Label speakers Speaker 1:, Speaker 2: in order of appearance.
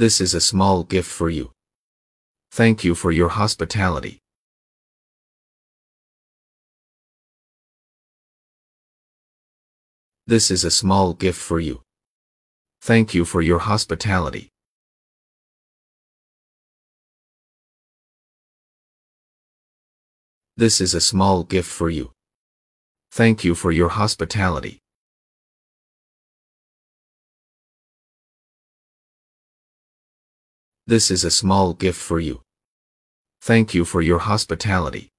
Speaker 1: This is a small gift for you. Thank you for your hospitality. This is a small gift for you. Thank you for your hospitality. This is a small gift for you. Thank you for your hospitality. This is a small gift for you. Thank you for your hospitality.